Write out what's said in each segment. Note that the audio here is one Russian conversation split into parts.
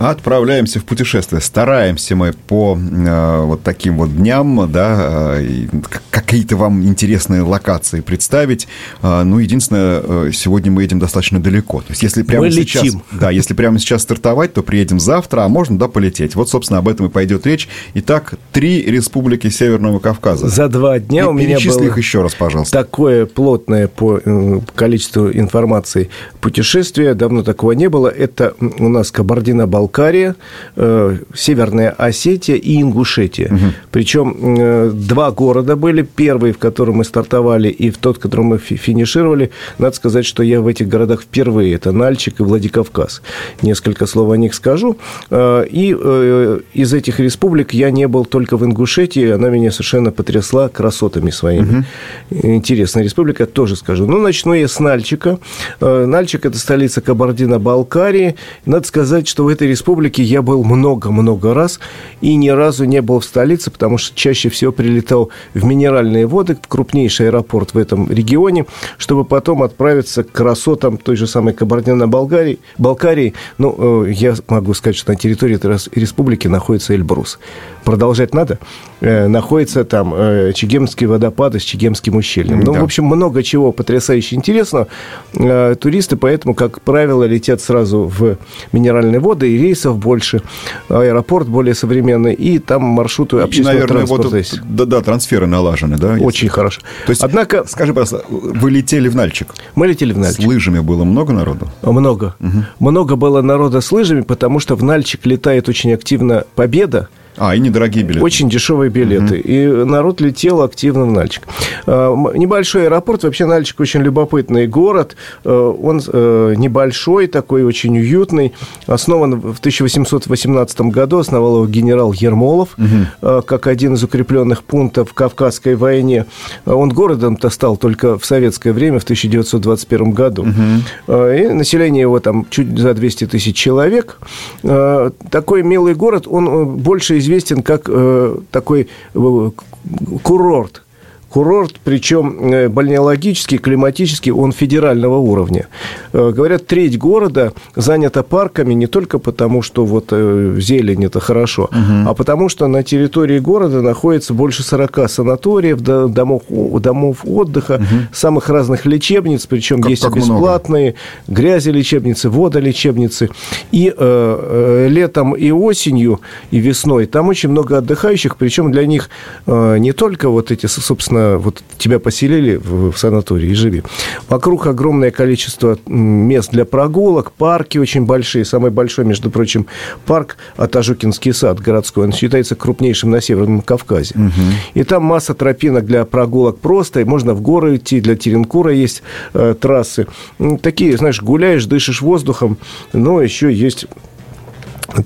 Отправляемся в путешествие. Стараемся мы по э, вот таким вот дням, да, э, какие-то вам интересные локации представить. Э, ну, единственное, э, сегодня мы едем достаточно далеко. То есть, если прямо мы сейчас, летим. да, если прямо сейчас стартовать, то приедем завтра, а можно, да, полететь. Вот, собственно, об этом и пойдет речь. Итак, три республики Северного Кавказа. За два дня И у меня было их еще раз, пожалуйста. такое плотное по э, количеству информации путешествие. Давно такого не было. Это у нас Кабардино-Балкария, э, Северная Осетия и Ингушетия. Причем э, два города были. Первый, в котором мы стартовали, и в тот, в котором мы фи- финишировали. Надо сказать, что я в этих городах впервые. Это Нальчик и Владикавказ. Несколько слов о них скажу. Э, И из этих республик я не был только в Ингушетии. Она меня совершенно потрясла красотами своими. Интересная республика, тоже скажу. Ну, начну я с Нальчика. Нальчик – это столица Кабардино-Балкарии. Надо сказать, что в этой республике я был много-много раз и ни разу не был в столице, потому что чаще всего прилетал в Минеральные воды, в крупнейший аэропорт в этом регионе, чтобы потом отправиться к красотам той же самой Кабардино-Балкарии. Балкарии. Ну, э, я могу сказать, что на территории этой республики находится Эльбрус. Продолжать надо? Э, Находится там э, Чегемские водопады с Чегемским ущельем. Ну, Да. в общем, много чего потрясающе интересного. Э, Туристы поэтому, как правило, летят сразу в минеральные воды, и рейсов больше, аэропорт более современный, и там маршруты И, общественного наверное, вот транспорта есть. да, да, трансферы налажены, да? если- Очень хорошо. То есть, Однако скажи, пожалуйста, вы летели в Нальчик? мы летели в Нальчик. С лыжами было много народу? Много. Много было народа с лыжами, потому что в Нальчик летает очень активно Победа. А, и недорогие билеты. Очень дешевые билеты. И народ летел активно в Нальчик. А, Небольшой аэропорт. Вообще Нальчик очень любопытный город. Э, Он э, небольшой, такой очень уютный. Основан в 1818 году. Основал его генерал Ермолов э, как один из укрепленных пунктов в Кавказской войне. Он городом-то стал только в советское время, в 1921 году. Э, И население его там чуть за 200 тысяч человек. Такой милый город, он больше известен как э, такой э, курорт. Курорт, причем э, балнеологический, климатический, он федерального уровня. Э, Говорят, треть города занята парками не только потому, что вот э, зелень это хорошо, а потому что на территории города находится больше 40 санаториев, до- домов, домов отдыха, самых разных лечебниц, причем Как- есть как и много. бесплатные, грязи лечебницы, водолечебницы. И э, летом и осенью, и весной там очень много отдыхающих, причем для них э, не только вот эти, со- собственно, вот тебя поселили в, в санатории и живи. Вокруг огромное количество мест для прогулок, парки очень большие. Самый большой, между прочим, парк Атажукинский сад городской. Он считается крупнейшим на Северном Кавказе. И там масса тропинок для прогулок просто. И можно в горы идти, для Теренкура есть э, трассы. Такие, знаешь, гуляешь, дышишь воздухом, но еще есть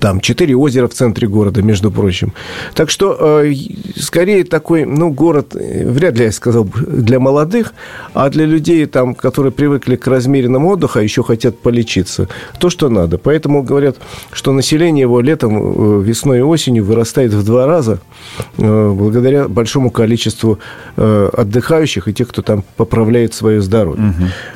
там четыре озера в центре города, между прочим. Так что, э, скорее, такой, ну, город, э, вряд ли я сказал, для молодых, а для людей, там, которые привыкли к размеренному отдыху, а еще хотят полечиться. То, что надо. Поэтому говорят, что население его летом, э, весной и осенью вырастает в два раза э, благодаря большому количеству э, отдыхающих и тех, кто там поправляет свое здоровье.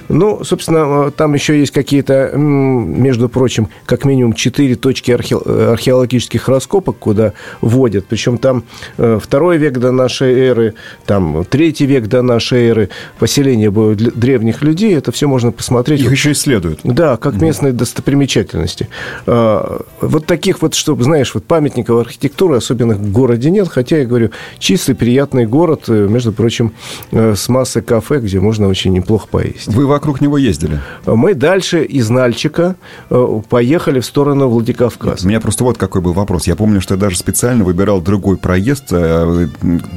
Ну, собственно, э, там еще есть какие-то, между прочим, как минимум четыре точки археологических раскопок, куда вводят. Причем там э, второй век до нашей эры, там третий век до нашей эры, поселение было для- древних людей. Это все можно посмотреть. Их еще исследуют. Да, как местные достопримечательности. А, Вот таких вот, чтобы, знаешь, вот памятников архитектуры особенно в городе нет, хотя, я говорю, чистый, приятный город, э, между прочим, э, с массой кафе, где можно очень неплохо поесть. Вы вокруг него ездили? Мы дальше из Нальчика поехали в сторону Владикавказа. У меня просто вот какой был вопрос. Я помню, что я даже специально выбирал другой проезд, э,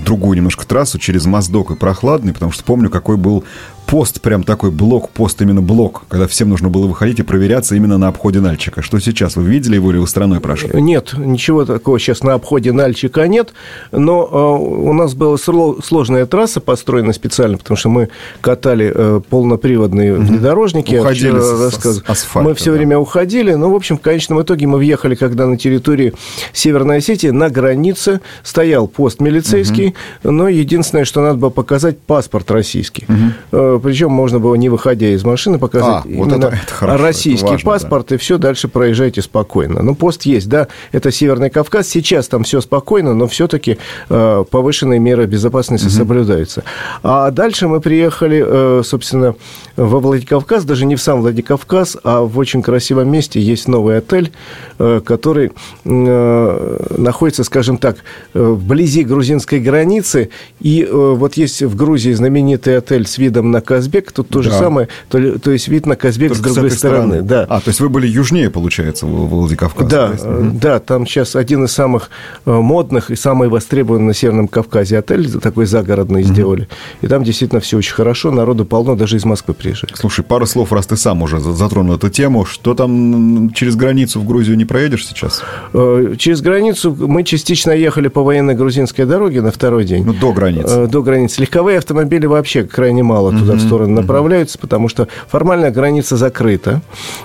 другую немножко трассу через Моздок и Прохладный, потому что помню, какой был пост прям такой блок, пост именно блок, когда всем нужно было выходить и проверяться именно на обходе Нальчика. Что сейчас? Вы видели его или вы страной прошли? Нет, ничего такого сейчас на обходе Нальчика нет, но э, у нас была сложная трасса построена специально, потому что мы катали э, полноприводные угу. внедорожники. Уходили с, с асфальта. Мы все да. время уходили, но, в общем, в конечном итоге мы въехали, когда на территории Северной Осетии на границе стоял пост милицейский, угу. но единственное, что надо было показать, паспорт российский. Угу. Причем можно было, не выходя из машины, показать а, вот это, это хорошо, российский это важно, паспорт, да. и все, дальше проезжайте спокойно. Ну, пост есть, да, это Северный Кавказ, сейчас там все спокойно, но все-таки э, повышенные меры безопасности угу. соблюдаются. А дальше мы приехали, э, собственно, во Владикавказ, даже не в сам Владикавказ, а в очень красивом месте есть новый отель, э, который э, находится, скажем так, э, вблизи грузинской границы, и э, вот есть в Грузии знаменитый отель с видом на Казбек, тут то же самое, то, то есть вид на Казбек Только с другой с стороны. стороны. Да. А, то есть вы были южнее, получается, в Владикавказе? Да, да, там сейчас один из самых э, модных и самый востребованный на Северном Кавказе отель, такой загородный сделали. И там действительно все очень хорошо, народу полно, даже из Москвы приезжает. Слушай, пару слов, раз ты сам уже затронул эту тему, что там через границу в Грузию не проедешь сейчас? Э, через границу мы частично ехали по военной грузинской дороге на второй день. Ну, до границы. Э, до границы. Легковые автомобили вообще крайне мало туда, в сторону направляются, потому что формальная граница закрыта.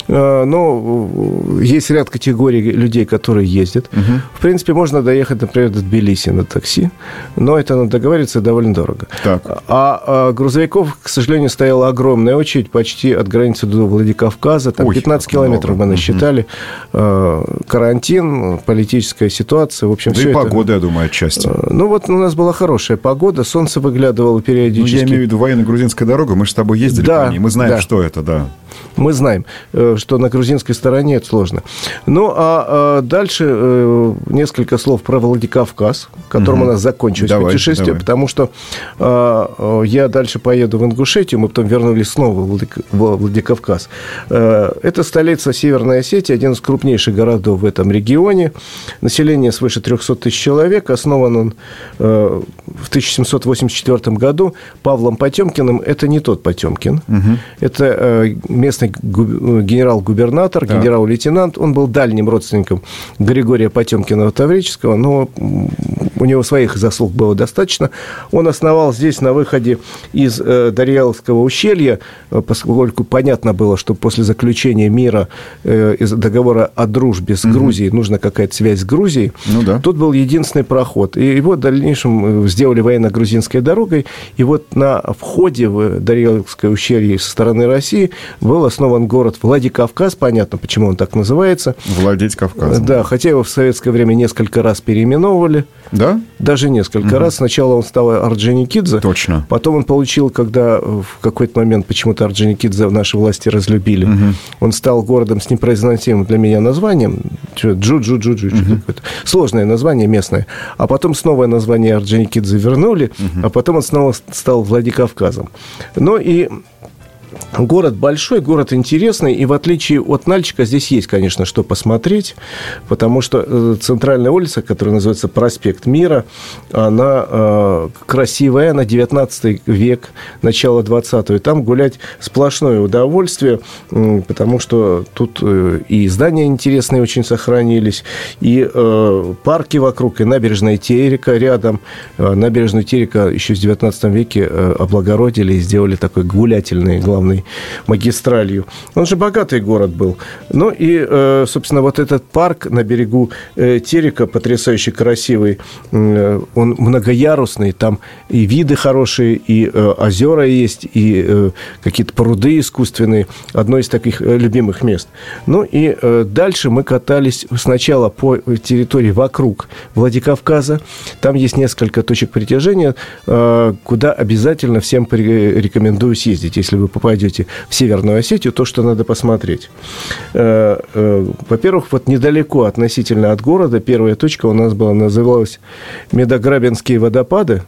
Э, но есть ряд категорий людей, которые ездят. В принципе, можно доехать, например, до Тбилиси на такси, но это надо договориться довольно дорого. Так. А, а грузовиков, к сожалению, стояла огромная очередь почти от границы до Владикавказа. Там Ой, 15 километров мы насчитали. Угу. Карантин, политическая ситуация. В общем, да все и это... погода, я думаю, отчасти. Э, ну, вот у нас была хорошая погода, солнце выглядывало периодически. Ну, я имею в виду военно-грузинская дорога, мы же с тобой ездили да, по ней, мы знаем, да. что это, да. Мы знаем, э, что на грузинской стороне это сложно. Ну, а, а дальше э, несколько слов про Владикавказ, которым угу. у нас закончилось давай, путешествие, давай. потому что а, я дальше поеду в Ингушетию, мы потом вернулись снова в Владикавказ. Э, это столица Северной Осетии, один из крупнейших городов в этом регионе. Население свыше 300 тысяч человек. Основан он в 1784 году Павлом Потемкиным. Это не тот Потемкин. Угу. Это местный генерал-губернатор, да. генерал-лейтенант. Он был дальним родственником Григория Потемкина Таврического, но у него своих заслуг было достаточно. Он основал здесь на выходе из э, Дарьяловского ущелья, э, поскольку понятно было, что после заключения мира э, из договора о дружбе с угу. Грузией нужна какая-то связь с Грузией. Ну, да. Тут был единственный проход. И его в дальнейшем сделали военно-грузинской дорогой. И вот на входе в Дарьяловское ущелье со стороны России был основан город Владикавказ, понятно, почему он так называется. Владеть Кавказом. Да, хотя его в советское время несколько раз переименовывали. Да? Даже несколько угу. раз. Сначала он стал Орджоникидзе. Точно. Потом он получил, когда в какой-то момент почему-то Орджоникидзе наши власти разлюбили, угу. он стал городом с непроизносимым для меня названием. Джу-Джу-Джу-Джу. Угу. Сложное название местное. А потом снова название Орджоникидзе вернули, угу. а потом он снова стал Владикавказом. Ну и Город большой, город интересный, и в отличие от Нальчика здесь есть, конечно, что посмотреть, потому что э, центральная улица, которая называется Проспект Мира, она э, красивая, на 19 век, начало 20 и там гулять сплошное удовольствие, потому что тут э, и здания интересные очень сохранились, и э, парки вокруг, и набережная Терека рядом. Э, набережную Терека еще в 19 веке облагородили и сделали такой гулятельный главный главной магистралью. Он же богатый город был. Ну и, э, собственно, вот этот парк на берегу э, Терека, потрясающе красивый, э, он многоярусный, там и виды хорошие, и озера есть, и какие-то пруды искусственные. Одно из таких любимых мест. Ну и дальше мы катались сначала по территории вокруг Владикавказа. Там есть несколько точек притяжения, куда обязательно всем рекомендую съездить, если вы попадете попадете в Северную Осетию, то, что надо посмотреть. Э, э, во-первых, вот недалеко относительно от города, первая точка у нас была, называлась Медограбинские водопады.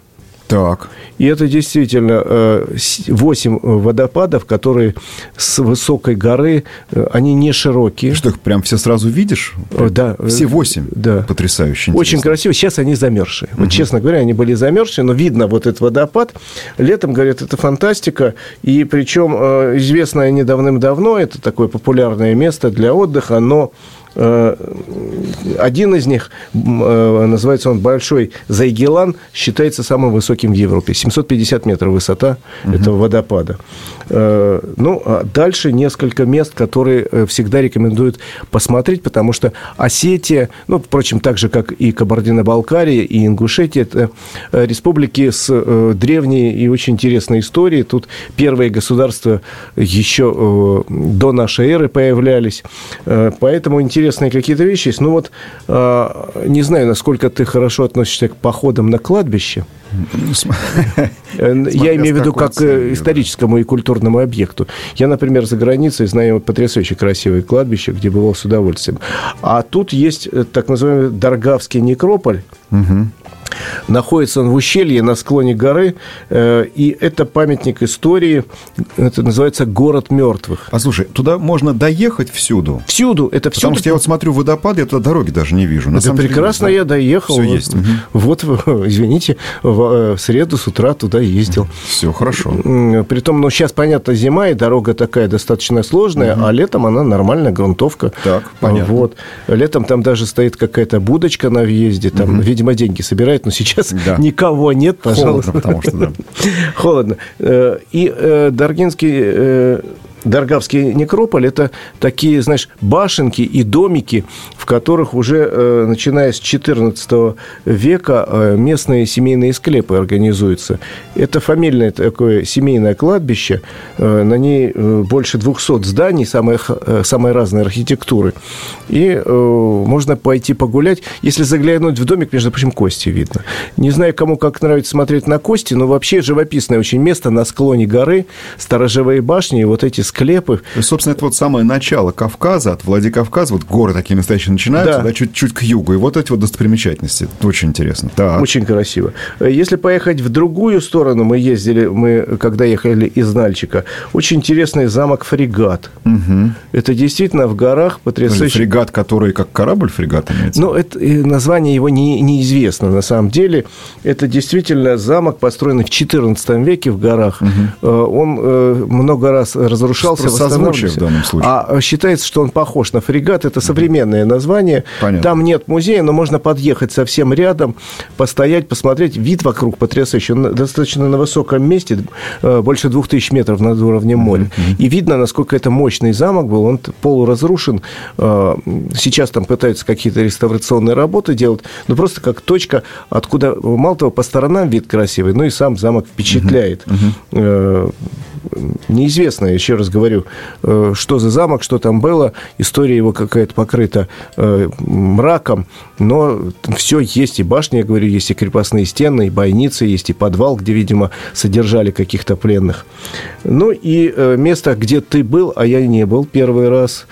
Так. И это действительно 8 водопадов, которые с высокой горы, они не широкие. Что их прям все сразу видишь? Да. Все 8? Да. Потрясающе. Очень красиво. Сейчас они замерзшие. Угу. Вот, честно говоря, они были замерзшие, но видно вот этот водопад. Летом, говорят, это фантастика. И причем известно не давным-давно, это такое популярное место для отдыха, но Э, один из них, э, называется он Большой Зайгелан, считается самым высоким в Европе. 750 метров высота угу. этого водопада. Э, ну, а дальше несколько мест, которые всегда рекомендуют посмотреть, потому что Осетия, ну, впрочем, так же, как и Кабардино-Балкария, и Ингушетия, это республики с древней и очень интересной историей. Тут первые государства еще до нашей эры появлялись. Поэтому интересные какие-то вещи есть. Ну вот, не знаю, насколько ты хорошо относишься к походам на кладбище. Я имею в виду как к историческому и культурному объекту. Я, например, за границей знаю потрясающе красивое кладбище, где бывал с удовольствием. А тут есть э, так называемый Даргавский некрополь. Находится он в ущелье на склоне горы, э, и это памятник истории, это называется «Город мертвых». А слушай, туда можно доехать всюду? Всюду, это всюду. Потому что я вот смотрю водопад, я туда дороги даже не вижу. На это прекрасно деле, я доехал. Все есть. Вот, извините, в, э, в среду с утра туда ездил. Все хорошо. Притом, ну, сейчас, понятно, зима, и дорога такая достаточно сложная, угу. а летом она нормальная грунтовка. Так, понятно. Вот. Летом там даже стоит какая-то будочка на въезде, там, угу. видимо, деньги собирает, но сейчас да. никого нет, пожалуйста. Холодно, потому что, да. Холодно. Э, и э, Даргинский Даргавский некрополь – это такие, знаешь, башенки и домики, в которых уже, э, начиная с XIV века, э, местные семейные склепы организуются. Это фамильное такое семейное кладбище, э, на ней больше 200 зданий, самой, самой разной архитектуры. И можно пойти погулять. Если заглянуть в домик, между прочим, кости видно. Не знаю, кому как нравится смотреть на кости, но вообще живописное очень место на склоне горы, сторожевые башни и вот эти склепы. И, собственно, это вот самое начало Кавказа, от Владикавказа, вот горы такие настоящие начинаются, да. да, чуть-чуть к югу. И вот эти вот достопримечательности. Это очень интересно. Так. Очень красиво. Если поехать в другую сторону, мы ездили, мы когда ехали из Нальчика, очень интересный замок Фрегат. Угу. Это действительно в горах потрясающий... Фрегат, который как корабль фрегат имеется? Ну, это, название его не, неизвестно на самом деле. Это действительно замок, построенный в XIV веке в горах. Угу. Он э, много раз разрушался разрушался, созвучие в данном случае. А считается, что он похож на фрегат. Это современное название. Понятно. Там нет музея, но можно подъехать совсем рядом, постоять, посмотреть. Вид вокруг потрясающий. Он достаточно на высоком месте, э, больше двух тысяч метров над уровнем моря. Mm-hmm. И видно, насколько это мощный замок был. Он полуразрушен. Э, сейчас там пытаются какие-то реставрационные работы делать. Но просто как точка, откуда мало того, по сторонам вид красивый, но и сам замок впечатляет. Mm-hmm неизвестно, еще раз говорю, э, что за замок, что там было. История его какая-то покрыта э, мраком, но все есть. И башни, я говорю, есть и крепостные стены, и бойницы, есть и подвал, где, видимо, содержали каких-то пленных. Ну и э, место, где ты был, а я не был первый раз,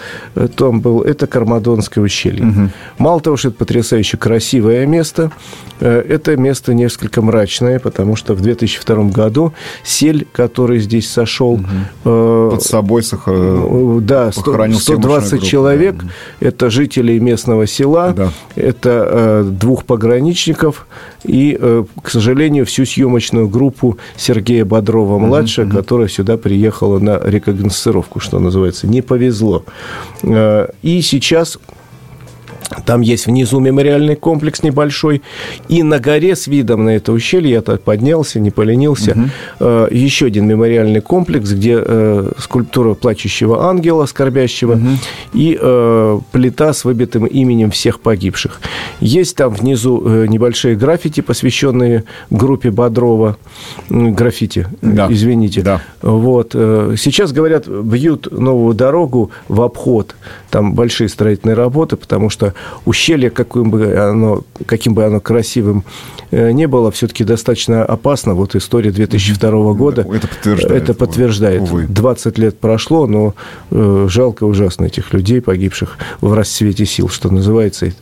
там был, это Кармадонское ущелье. Угу. Мало того, что это потрясающе красивое место, это место несколько мрачное, потому что в 2002 году сель, который здесь сошел, угу. э, под собой сах... да, 120 человек. Да. Это жители местного села, да. это э, двух пограничников и, э, к сожалению, всю съемочную группу Сергея Бодрова-младшего, угу. которая сюда приехала на рекогносцировку, что называется. Не повезло. Э, и сейчас там есть внизу мемориальный комплекс небольшой. И на горе с видом на это ущелье, я так поднялся, не поленился, угу. еще один мемориальный комплекс, где э, скульптура плачущего ангела, скорбящего, угу. и э, плита с выбитым именем всех погибших. Есть там внизу небольшие граффити, посвященные группе Бодрова. Граффити, да. извините. Да. Вот. Сейчас, говорят, бьют новую дорогу в обход. Там большие строительные работы, потому что ущелье, каким бы оно, каким бы оно красивым э, не было, все-таки достаточно опасно. Вот история 2002 года это подтверждает. Это подтверждает. Увы. 20 лет прошло, но э, жалко ужасно этих людей, погибших в расцвете сил, что называется.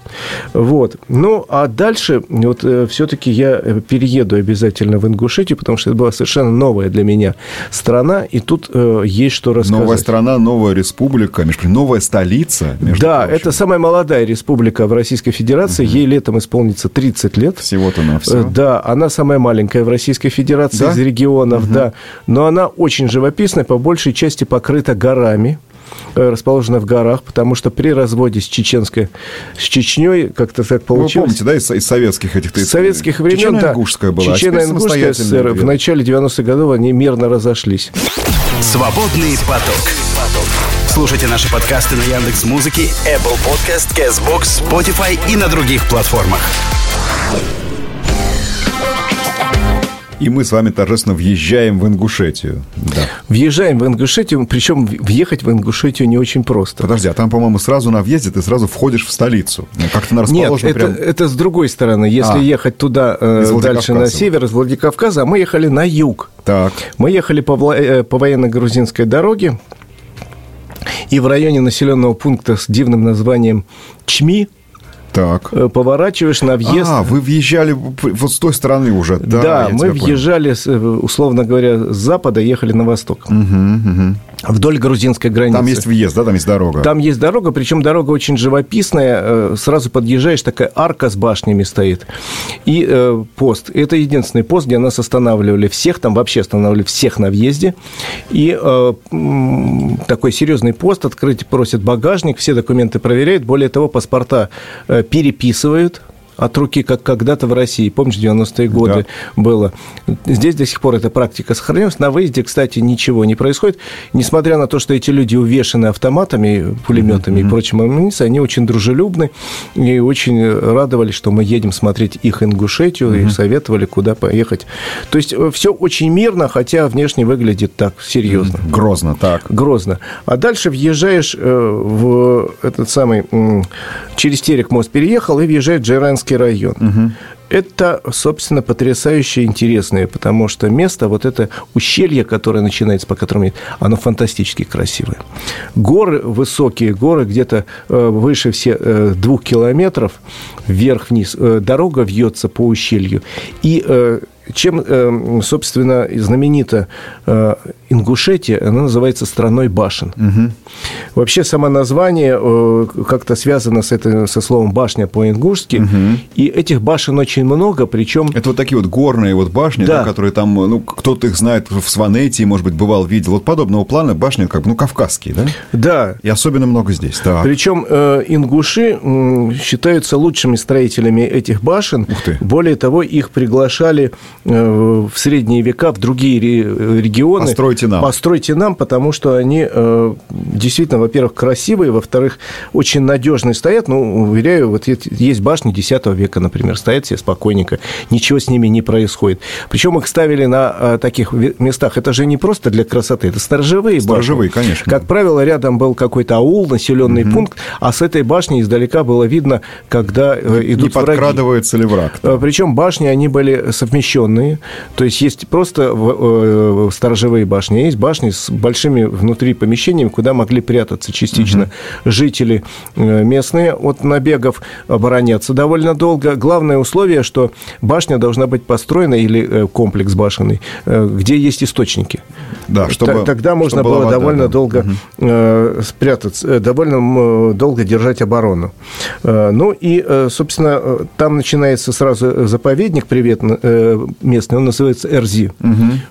Вот. Ну, а дальше вот э, все-таки я перееду обязательно в Ингушетию, потому что это была совершенно новая для меня страна, и тут э, есть что рассказать. Новая страна, новая республика, между новая столица. Между да, прочим. это самая молодая республика в Российской Федерации. Ей летом исполнится 30 лет. Всего-то на все. Э, Да, она самая маленькая в Российской Федерации Да? из регионов, да. Но она очень живописная, по большей части покрыта горами э, расположена в горах, потому что при разводе с чеченской, с Чечней как-то так Вы получилось. помните, да, из, из советских этих... С советских времен, да. Чечено-ингушская была. а Чечено-ингушская самостоятельная ССР. В начале 90-х годов они мирно разошлись. Свободный поток. Слушайте наши подкасты на Яндекс Музыке, Apple Podcast, Castbox, Spotify и на других платформах. И мы с вами торжественно въезжаем в Ингушетию. Да. Въезжаем в Ингушетию, причем въехать в Ингушетию не очень просто. Подожди, а там, по-моему, сразу на въезде ты сразу входишь в столицу. Как-то она Нет, это, прям... это с другой стороны. Если А. ехать туда э, дальше на север, из Владикавказа, а мы ехали на юг. Так. Мы ехали по, э, по военно-грузинской дороге, и в районе населенного пункта с дивным названием Чми Так. э, поворачиваешь на въезд. А, вы въезжали вот с той стороны уже. Да, Да, мы понял. въезжали, с, э, условно говоря, с запада, ехали на восток. Вдоль грузинской границы. Там есть въезд, да, там есть дорога. Там есть дорога, причем дорога очень живописная. э, Сразу подъезжаешь, такая арка с башнями стоит. И э, пост. Это единственный пост, где нас останавливали всех. Там вообще останавливали всех на въезде. И э, такой серьезный пост. Открыть просят багажник, все документы проверяют. Более того, паспорта э, переписывают от руки, как когда-то в России. Помнишь, 90-е годы было. Здесь до сих пор эта практика сохранилась. На выезде, кстати, ничего не происходит. Несмотря на то, что эти люди увешаны автоматами, пулеметами и прочим амуницией, они очень дружелюбны и очень радовались, что мы едем смотреть их Ингушетию и советовали, куда поехать. То есть все очень мирно, хотя внешне выглядит так серьезно. Грозно, так. Грозно. А дальше въезжаешь э, в этот самый... Через Терек мост переехал и въезжает в Джайранский район. Это, собственно, потрясающе интересное, потому что место, вот это ущелье, которое начинается, по которому оно фантастически красивое. Горы высокие, горы где-то э, выше все э, двух километров, вверх-вниз. Э, Дорога вьется по ущелью. И чем, э, собственно, знаменита э, Ингушетия, она называется страной башен. Вообще, само название э, как-то связано с это, со словом башня по-ингушски. И этих башен очень много, причем... Это вот такие вот горные вот башни, да. Да. которые там, ну, кто-то их знает в Сванетии, может быть, бывал, видел. Вот подобного плана башни, как бы, ну, кавказские, да? Да, И особенно много здесь, так. Причем ингуши считаются лучшими строителями этих башен. Ух ты. Более того, их приглашали в средние века в другие ре- регионы. Постройте нам. Постройте нам, потому что они э, действительно, во-первых, красивые, во-вторых, очень надежные стоят. Ну, уверяю, вот есть башни X века, например, стоят все спокойненько, ничего с ними не происходит. Причем их ставили на э, таких местах. Это же не просто для красоты, это сторожевые башни. Сторожевые, конечно. Как правило, рядом был какой-то аул, населенный пункт, а с этой башни издалека было видно, когда э, Не идут враги. подкрадывается ли враг? Э, Причем башни, они были совмещенные. То есть есть просто э, сторожевые башни, а есть башни с большими внутри помещениями, куда могли прятаться частично жители э, местные от набегов, обороняться довольно долго. Главное условие, что башня должна быть построена, или э, комплекс башенный, где есть источники. Да, чтобы- Тогда можно чтобы было вода, довольно да. долго э, спрятаться, довольно долго держать оборону. Ну и, собственно, там начинается сразу заповедник привет местный, он называется Эрзи,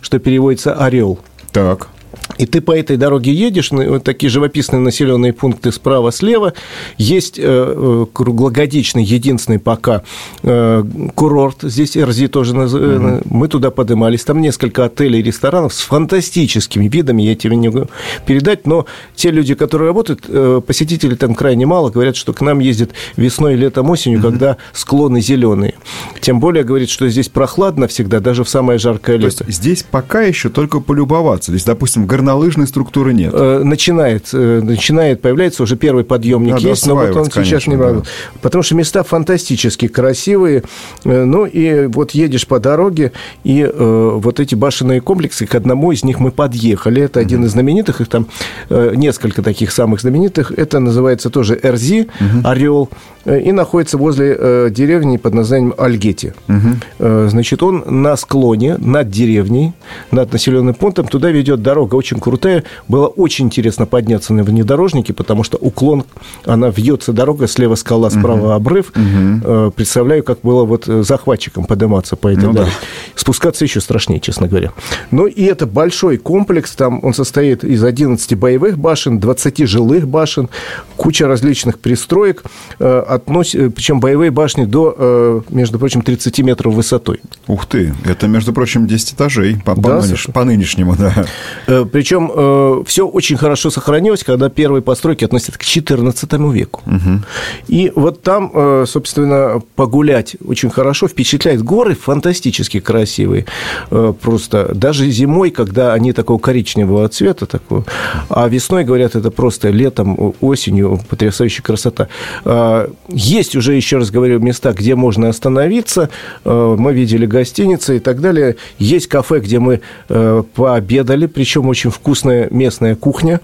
что переводится «орел». Так. И ты по этой дороге едешь, на- вот такие живописные населенные пункты справа-слева. Есть э, э, круглогодичный, единственный пока э, курорт. Здесь РЗ тоже. наз- э, Мы туда поднимались. Там несколько отелей и ресторанов с фантастическими видами. Я тебе не могу передать. Но те люди, которые работают, посетителей там крайне мало. Говорят, что к нам ездят весной, летом, осенью, когда склоны зеленые. Тем более, говорит, что здесь прохладно всегда, даже в самое жаркое То есть лето. здесь пока еще только полюбоваться. Здесь, допустим, в горнолыжной структуры нет. Начинает, начинает появляться уже первый подъемник Надо есть, но вот он конечно, сейчас не да. Потому что места фантастически красивые. Ну и вот едешь по дороге, и вот эти башенные комплексы, к одному из них мы подъехали. Это mm-hmm. один из знаменитых, их там несколько таких самых знаменитых. Это называется тоже РЗ, mm-hmm. Орел, и находится возле деревни под названием Альгети. Угу. Значит, он на склоне над деревней, над населенным пунктом. Туда ведет дорога очень крутая. Было очень интересно подняться на внедорожнике, потому что уклон, она вьется дорога, слева скала, справа угу. обрыв. Угу. Представляю, как было вот захватчикам подниматься по этой ну, дороге. Да. Спускаться еще страшнее, честно говоря. Ну и это большой комплекс. Там он состоит из 11 боевых башен, 20 жилых башен, куча различных пристроек. Относ... Причем боевые башни до между прочим, 30 метров высотой. Ух ты, это, между прочим, 10 этажей по, да, по, нынеш, по нынешнему, да. Э, Причем э, все очень хорошо сохранилось, когда первые постройки относят к 14 веку. Угу. И вот там, э, собственно, погулять очень хорошо, впечатляет. Горы фантастически красивые. Просто даже зимой, когда они такого коричневого цвета, такого, а весной, говорят, это просто летом, осенью потрясающая красота. Есть уже, еще раз говорю, места, где можно остановиться. Э, мы видели гостиницы и так далее. Есть кафе, где мы э, пообедали, причем очень вкусная местная кухня.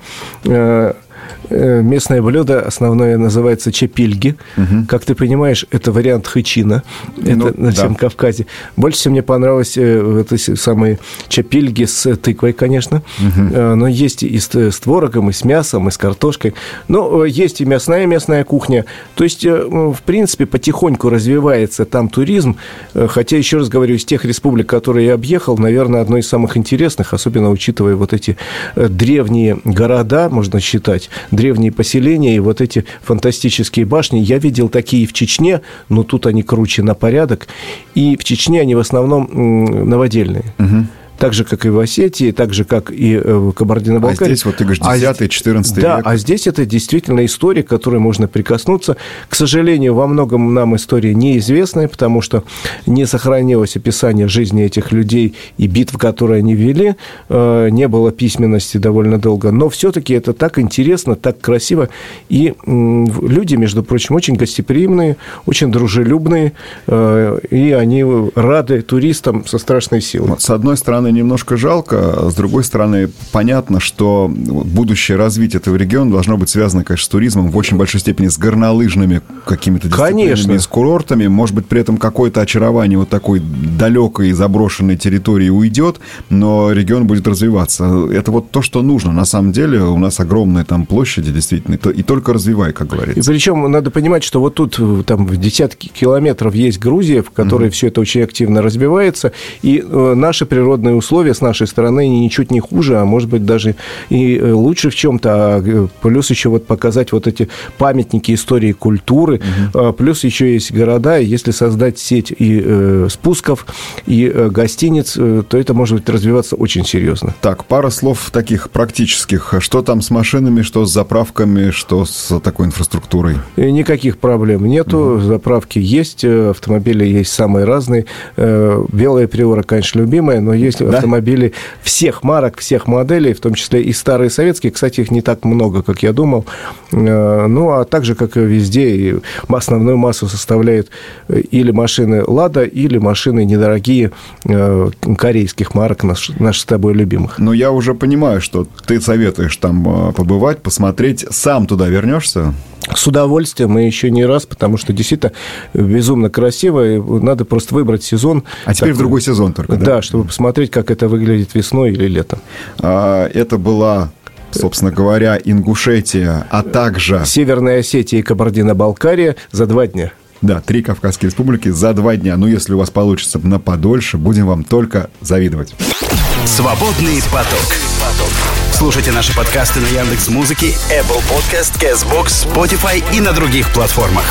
Э, Э, местное блюдо основное называется чепильги. Угу. Как ты понимаешь, это вариант хычина. Это ну, на всем да. Кавказе. Больше всего мне понравилось э, это самые чепильги с тыквой, конечно. Угу. Но есть и с, с творогом, и с мясом, и с картошкой. Но есть и мясная местная кухня. То есть, в принципе, потихоньку развивается там туризм. Хотя, еще раз говорю, из тех республик, которые я объехал, наверное, одно из самых интересных, особенно учитывая вот эти древние города, можно считать, древние поселения и вот эти фантастические башни. Я видел такие в Чечне, но тут они круче на порядок. И в Чечне они в основном новодельные. Угу так же, как и в Осетии, так же, как и э, в Кабардино-Балкарии. А здесь, вот ты говоришь, 10-14 а, Да, а здесь это действительно история, к которой можно прикоснуться. К сожалению, во многом нам история неизвестная, потому что не сохранилось описание жизни этих людей и битв, которые они вели. Э, не было письменности довольно долго. Но все-таки это так интересно, так красиво. И люди, между прочим, очень гостеприимные, очень дружелюбные, э, и они рады туристам со страшной силой. Вот, с одной стороны, стороны, немножко жалко, а с другой стороны, понятно, что будущее развитие этого региона должно быть связано, конечно, с туризмом в очень большой степени с горнолыжными какими-то дисциплинами, с курортами. Может быть, при этом какое-то очарование вот такой далекой заброшенной территории уйдет, но регион будет развиваться. Это вот то, что нужно. На самом деле у нас огромные там площади, действительно, и только развивай, как говорится. И причем надо понимать, что вот тут там в десятки километров есть Грузия, в которой угу. все это очень активно развивается, и э, наши природные условия с нашей стороны ничуть не хуже, а может быть даже и э, лучше в чем-то. А э, плюс еще вот показать вот эти памятники истории культуры. Угу. Плюс еще есть города. Если создать сеть и э, спусков, и э, гостиниц, э, то это может развиваться очень серьезно. Так, пара слов таких практических. Что там с машинами, что с заправками, что с такой инфраструктурой? Никаких проблем нету. Угу. Заправки есть, автомобили есть самые разные. Белая приора, конечно, любимая, но есть да? автомобили всех марок, всех моделей, в том числе и старые советские. Кстати, их не так много, как я думал. Э, ну, а также, как и везде, основную массу составляют э, или машины «Лада», или машины недорогие э, корейских марок, наших, наших с тобой любимых. Но я уже понимаю, что ты советуешь там побывать, посмотреть. Сам туда вернешься? С удовольствием, и еще не раз, потому что действительно безумно красиво, и надо просто выбрать сезон. А теперь такой, в другой сезон только, да? Да, чтобы посмотреть, как это выглядит весной или летом. А, это была собственно говоря, Ингушетия, а также... Северная Осетия и Кабардино-Балкария за два дня. Да, три Кавказские республики за два дня. Ну, если у вас получится на подольше, будем вам только завидовать. Свободный поток. Слушайте наши подкасты на Яндекс Музыке, Apple Podcast, Castbox, Spotify и на других платформах.